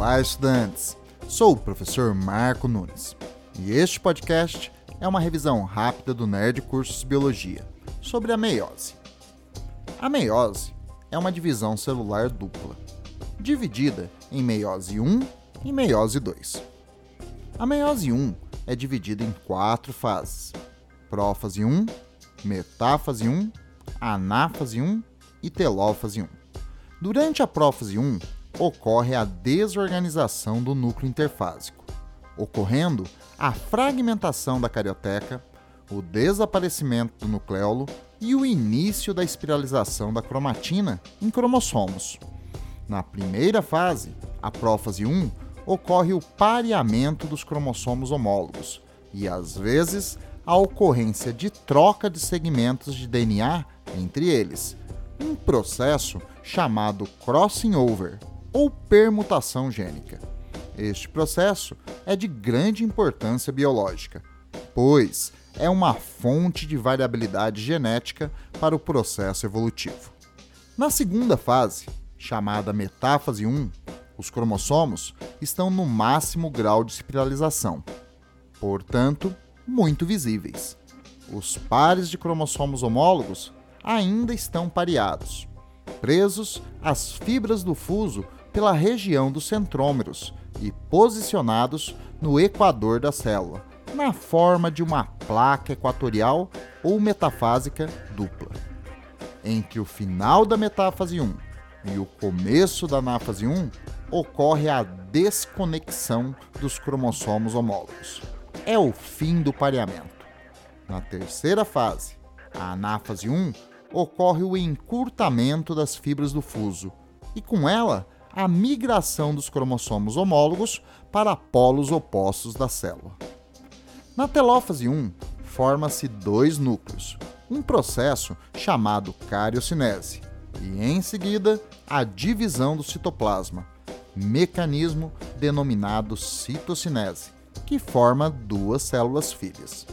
Olá, estudantes! Sou o professor Marco Nunes e este podcast é uma revisão rápida do Nerd Cursos Biologia sobre a meiose. A meiose é uma divisão celular dupla, dividida em meiose 1 e meiose 2. A meiose 1 é dividida em quatro fases: prófase 1, metáfase 1, anáfase 1 e telófase 1. Durante a prófase 1, ocorre a desorganização do núcleo interfásico, ocorrendo a fragmentação da carioteca, o desaparecimento do nucleolo e o início da espiralização da cromatina em cromossomos. Na primeira fase, a prófase 1, ocorre o pareamento dos cromossomos homólogos e, às vezes, a ocorrência de troca de segmentos de DNA entre eles, um processo chamado crossing over ou permutação gênica. Este processo é de grande importância biológica, pois é uma fonte de variabilidade genética para o processo evolutivo. Na segunda fase, chamada metáfase 1, os cromossomos estão no máximo grau de espiralização, portanto, muito visíveis. Os pares de cromossomos homólogos ainda estão pareados, presos às fibras do fuso pela região dos centrômeros e posicionados no equador da célula, na forma de uma placa equatorial ou metafásica dupla. Entre o final da metáfase 1 e o começo da anáfase 1, ocorre a desconexão dos cromossomos homólogos. É o fim do pareamento. Na terceira fase, a anáfase 1, ocorre o encurtamento das fibras do fuso e, com ela, a migração dos cromossomos homólogos para polos opostos da célula. Na telófase 1, forma-se dois núcleos, um processo chamado cariocinese, e em seguida a divisão do citoplasma, mecanismo denominado citocinese, que forma duas células filhas.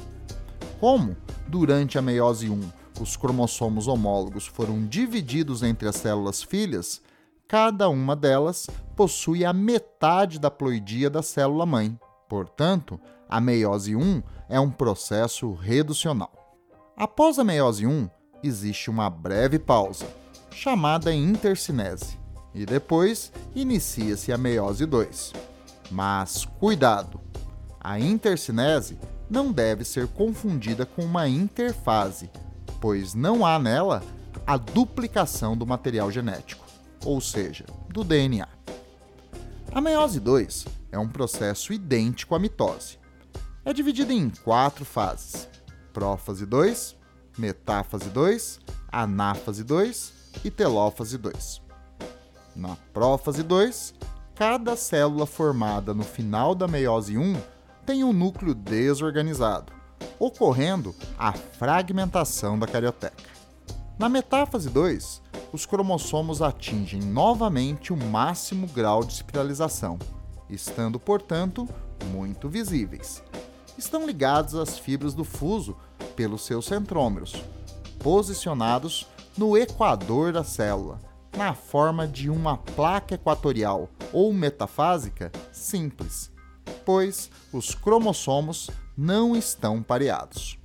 Como, durante a meiose 1, os cromossomos homólogos foram divididos entre as células filhas, cada uma delas possui a metade da ploidia da célula mãe. Portanto, a meiose 1 é um processo reducional. Após a meiose 1, existe uma breve pausa, chamada intercinese, e depois inicia-se a meiose 2. Mas cuidado! A intercinese não deve ser confundida com uma interfase, pois não há nela a duplicação do material genético ou seja, do DNA. A meiose 2 é um processo idêntico à mitose. É dividida em quatro fases: prófase 2, metáfase 2, anáfase 2 e telófase 2. Na prófase 2, cada célula formada no final da meiose 1 tem um núcleo desorganizado, ocorrendo a fragmentação da carioteca. Na metáfase 2, os cromossomos atingem novamente o máximo grau de espiralização, estando, portanto, muito visíveis. Estão ligados às fibras do fuso pelos seus centrômeros, posicionados no equador da célula, na forma de uma placa equatorial ou metafásica simples, pois os cromossomos não estão pareados.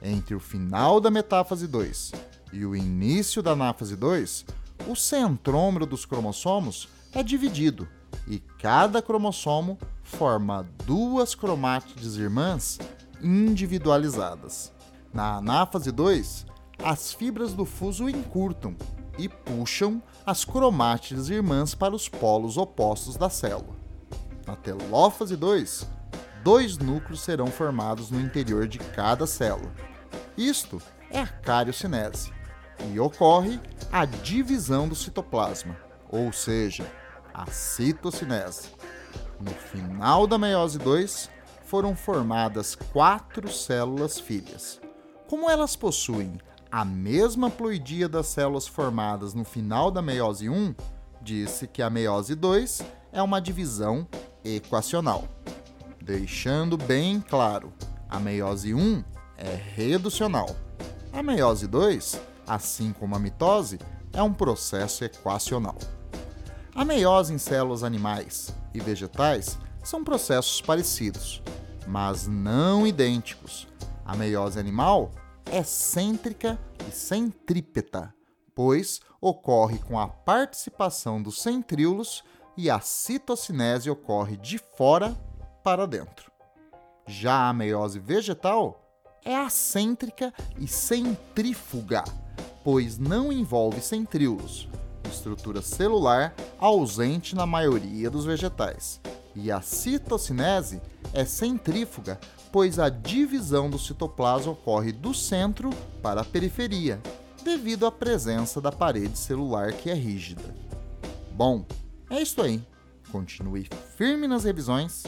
Entre o final da metáfase 2 e o início da anáfase 2, o centrômero dos cromossomos é dividido e cada cromossomo forma duas cromátides irmãs individualizadas. Na anáfase 2, as fibras do fuso encurtam e puxam as cromátides irmãs para os polos opostos da célula. Na telófase 2, dois núcleos serão formados no interior de cada célula. Isto é a cariocinese e ocorre a divisão do citoplasma, ou seja, a citocinese. No final da meiose 2, foram formadas quatro células filhas. Como elas possuem a mesma ploidia das células formadas no final da meiose 1, disse que a meiose 2 é uma divisão equacional. Deixando bem claro, a meiose 1 é reducional. A meiose 2 assim como a mitose, é um processo equacional. A meiose em células animais e vegetais são processos parecidos, mas não idênticos. A meiose animal é cêntrica e centrípeta, pois ocorre com a participação dos centríolos e a citocinese ocorre de fora para dentro. Já a meiose vegetal é acêntrica e centrífuga, pois não envolve centríolos, estrutura celular ausente na maioria dos vegetais. E a citocinese é centrífuga, pois a divisão do citoplasma ocorre do centro para a periferia, devido à presença da parede celular que é rígida. Bom, é isso aí. Continue firme nas revisões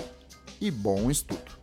e bom estudo!